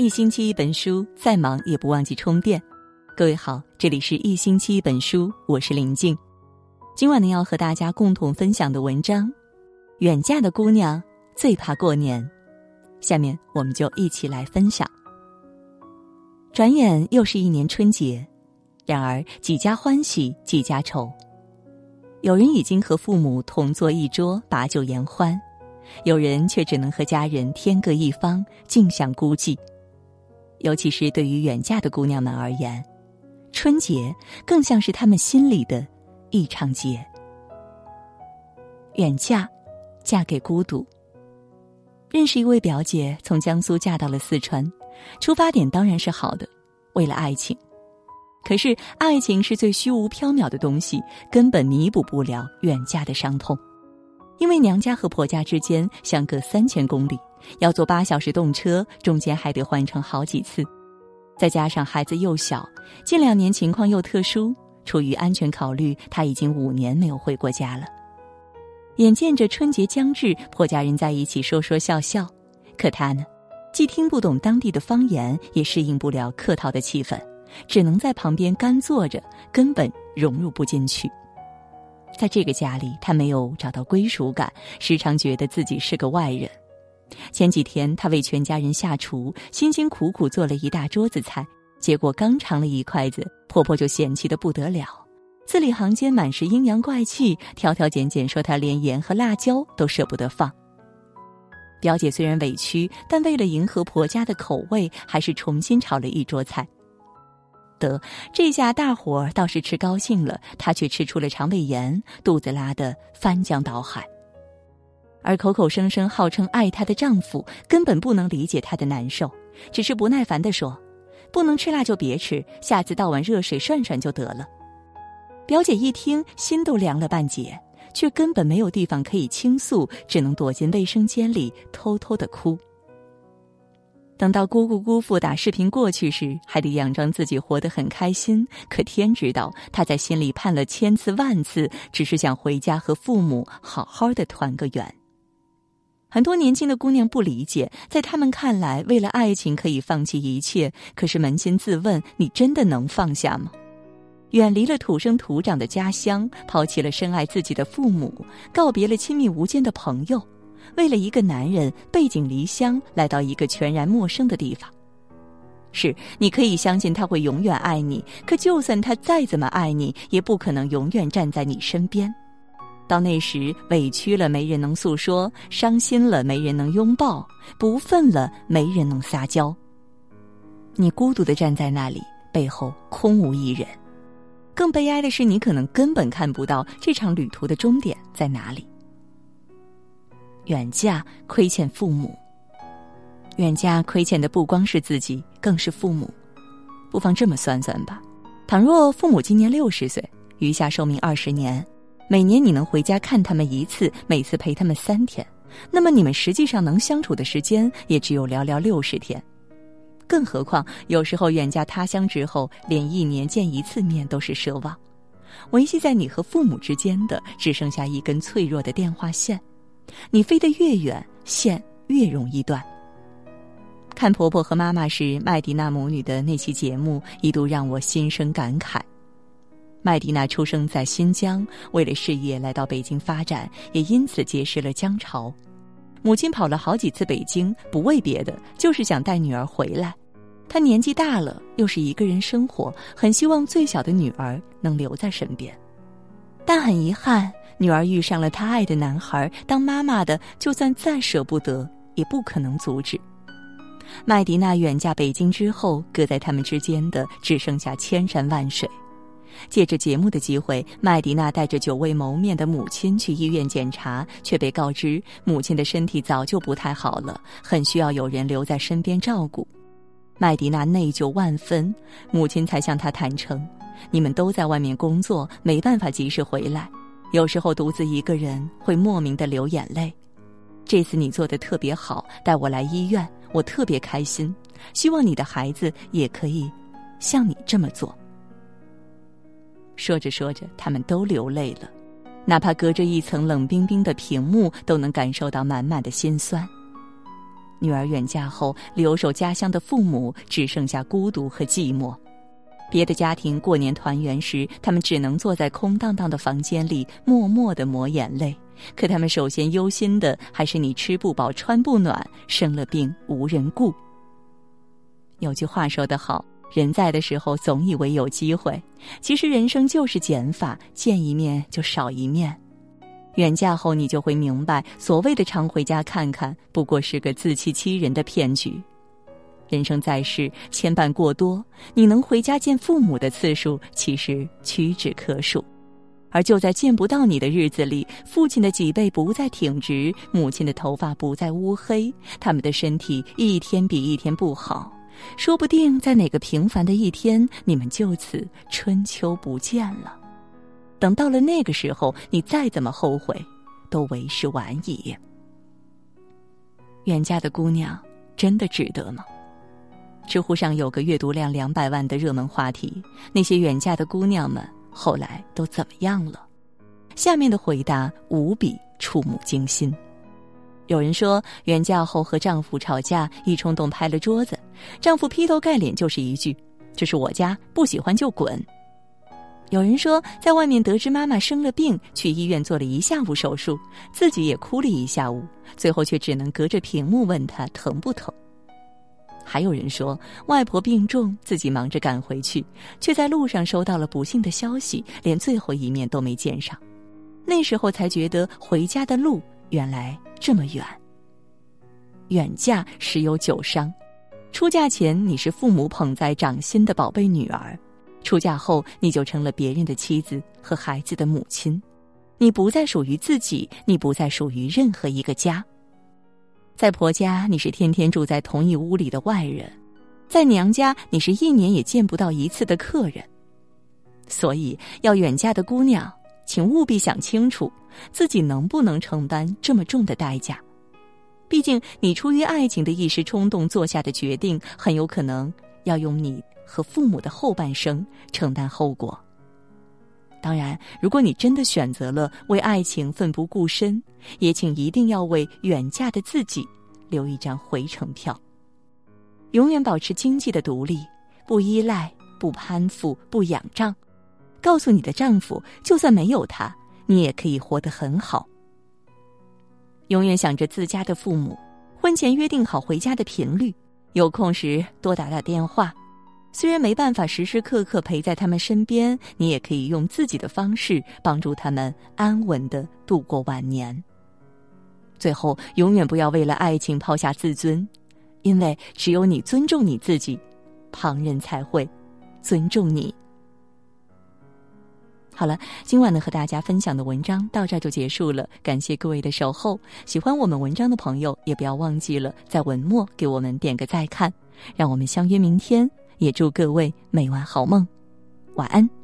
一星期一本书，再忙也不忘记充电。各位好，这里是一星期一本书，我是林静。今晚呢，要和大家共同分享的文章：远嫁的姑娘最怕过年。下面我们就一起来分享。转眼又是一年春节，然而几家欢喜几家愁。有人已经和父母同坐一桌把酒言欢，有人却只能和家人天各一方，尽享孤寂。尤其是对于远嫁的姑娘们而言，春节更像是她们心里的一场劫。远嫁，嫁给孤独。认识一位表姐，从江苏嫁到了四川，出发点当然是好的，为了爱情。可是爱情是最虚无缥缈的东西，根本弥补不了远嫁的伤痛，因为娘家和婆家之间相隔三千公里。要坐八小时动车，中间还得换乘好几次，再加上孩子幼小，近两年情况又特殊，出于安全考虑，他已经五年没有回过家了。眼见着春节将至，婆家人在一起说说笑笑，可他呢，既听不懂当地的方言，也适应不了客套的气氛，只能在旁边干坐着，根本融入不进去。在这个家里，他没有找到归属感，时常觉得自己是个外人。前几天，她为全家人下厨，辛辛苦苦做了一大桌子菜，结果刚尝了一筷子，婆婆就嫌弃的不得了，字里行间满是阴阳怪气，挑挑拣拣说她连盐和辣椒都舍不得放。表姐虽然委屈，但为了迎合婆家的口味，还是重新炒了一桌菜。得，这下大伙儿倒是吃高兴了，她却吃出了肠胃炎，肚子拉得翻江倒海。而口口声声号称爱她的丈夫根本不能理解她的难受，只是不耐烦地说：“不能吃辣就别吃，下次倒碗热水涮涮就得了。”表姐一听，心都凉了半截，却根本没有地方可以倾诉，只能躲进卫生间里偷偷的哭。等到姑姑姑父打视频过去时，还得佯装自己活得很开心，可天知道他在心里盼了千次万次，只是想回家和父母好好的团个圆。很多年轻的姑娘不理解，在他们看来，为了爱情可以放弃一切。可是扪心自问，你真的能放下吗？远离了土生土长的家乡，抛弃了深爱自己的父母，告别了亲密无间的朋友，为了一个男人背井离乡来到一个全然陌生的地方。是，你可以相信他会永远爱你，可就算他再怎么爱你，也不可能永远站在你身边。到那时，委屈了没人能诉说，伤心了没人能拥抱，不忿了没人能撒娇。你孤独的站在那里，背后空无一人。更悲哀的是，你可能根本看不到这场旅途的终点在哪里。远嫁亏欠父母，远嫁亏欠的不光是自己，更是父母。不妨这么算算吧：倘若父母今年六十岁，余下寿命二十年。每年你能回家看他们一次，每次陪他们三天，那么你们实际上能相处的时间也只有寥寥六十天。更何况有时候远嫁他乡之后，连一年见一次面都是奢望。维系在你和父母之间的，只剩下一根脆弱的电话线。你飞得越远，线越容易断。看婆婆和妈妈是麦迪娜母女的那期节目，一度让我心生感慨。麦迪娜出生在新疆，为了事业来到北京发展，也因此结识了姜潮。母亲跑了好几次北京，不为别的，就是想带女儿回来。她年纪大了，又是一个人生活，很希望最小的女儿能留在身边。但很遗憾，女儿遇上了她爱的男孩，当妈妈的就算再舍不得，也不可能阻止。麦迪娜远嫁北京之后，隔在他们之间的只剩下千山万水。借着节目的机会，麦迪娜带着久未谋面的母亲去医院检查，却被告知母亲的身体早就不太好了，很需要有人留在身边照顾。麦迪娜内疚万分，母亲才向她坦诚：“你们都在外面工作，没办法及时回来，有时候独自一个人会莫名的流眼泪。这次你做的特别好，带我来医院，我特别开心。希望你的孩子也可以像你这么做。”说着说着，他们都流泪了，哪怕隔着一层冷冰冰的屏幕，都能感受到满满的心酸。女儿远嫁后，留守家乡的父母只剩下孤独和寂寞。别的家庭过年团圆时，他们只能坐在空荡荡的房间里，默默的抹眼泪。可他们首先忧心的还是你吃不饱、穿不暖、生了病无人顾。有句话说得好：“人在的时候总以为有机会，其实人生就是减法，见一面就少一面。远嫁后，你就会明白，所谓的常回家看看，不过是个自欺欺人的骗局。”人生在世，牵绊过多，你能回家见父母的次数其实屈指可数。而就在见不到你的日子里，父亲的脊背不再挺直，母亲的头发不再乌黑，他们的身体一天比一天不好。说不定在哪个平凡的一天，你们就此春秋不见了。等到了那个时候，你再怎么后悔，都为时晚矣。远嫁的姑娘，真的值得吗？知乎上有个阅读量两百万的热门话题：那些远嫁的姑娘们后来都怎么样了？下面的回答无比触目惊心。有人说，远嫁后和丈夫吵架，一冲动拍了桌子，丈夫劈头盖脸就是一句：“这是我家，不喜欢就滚。”有人说，在外面得知妈妈生了病，去医院做了一下午手术，自己也哭了一下午，最后却只能隔着屏幕问她疼不疼。还有人说，外婆病重，自己忙着赶回去，却在路上收到了不幸的消息，连最后一面都没见上。那时候才觉得回家的路原来这么远。远嫁十有九伤，出嫁前你是父母捧在掌心的宝贝女儿，出嫁后你就成了别人的妻子和孩子的母亲，你不再属于自己，你不再属于任何一个家。在婆家，你是天天住在同一屋里的外人；在娘家，你是一年也见不到一次的客人。所以，要远嫁的姑娘，请务必想清楚，自己能不能承担这么重的代价。毕竟，你出于爱情的一时冲动做下的决定，很有可能要用你和父母的后半生承担后果。当然，如果你真的选择了为爱情奋不顾身，也请一定要为远嫁的自己留一张回程票。永远保持经济的独立，不依赖，不攀附，不仰仗。告诉你的丈夫，就算没有他，你也可以活得很好。永远想着自家的父母，婚前约定好回家的频率，有空时多打打电话。虽然没办法时时刻刻陪在他们身边，你也可以用自己的方式帮助他们安稳的度过晚年。最后，永远不要为了爱情抛下自尊，因为只有你尊重你自己，旁人才会尊重你。好了，今晚呢和大家分享的文章到这就结束了，感谢各位的守候。喜欢我们文章的朋友，也不要忘记了在文末给我们点个再看，让我们相约明天。也祝各位每晚好梦，晚安。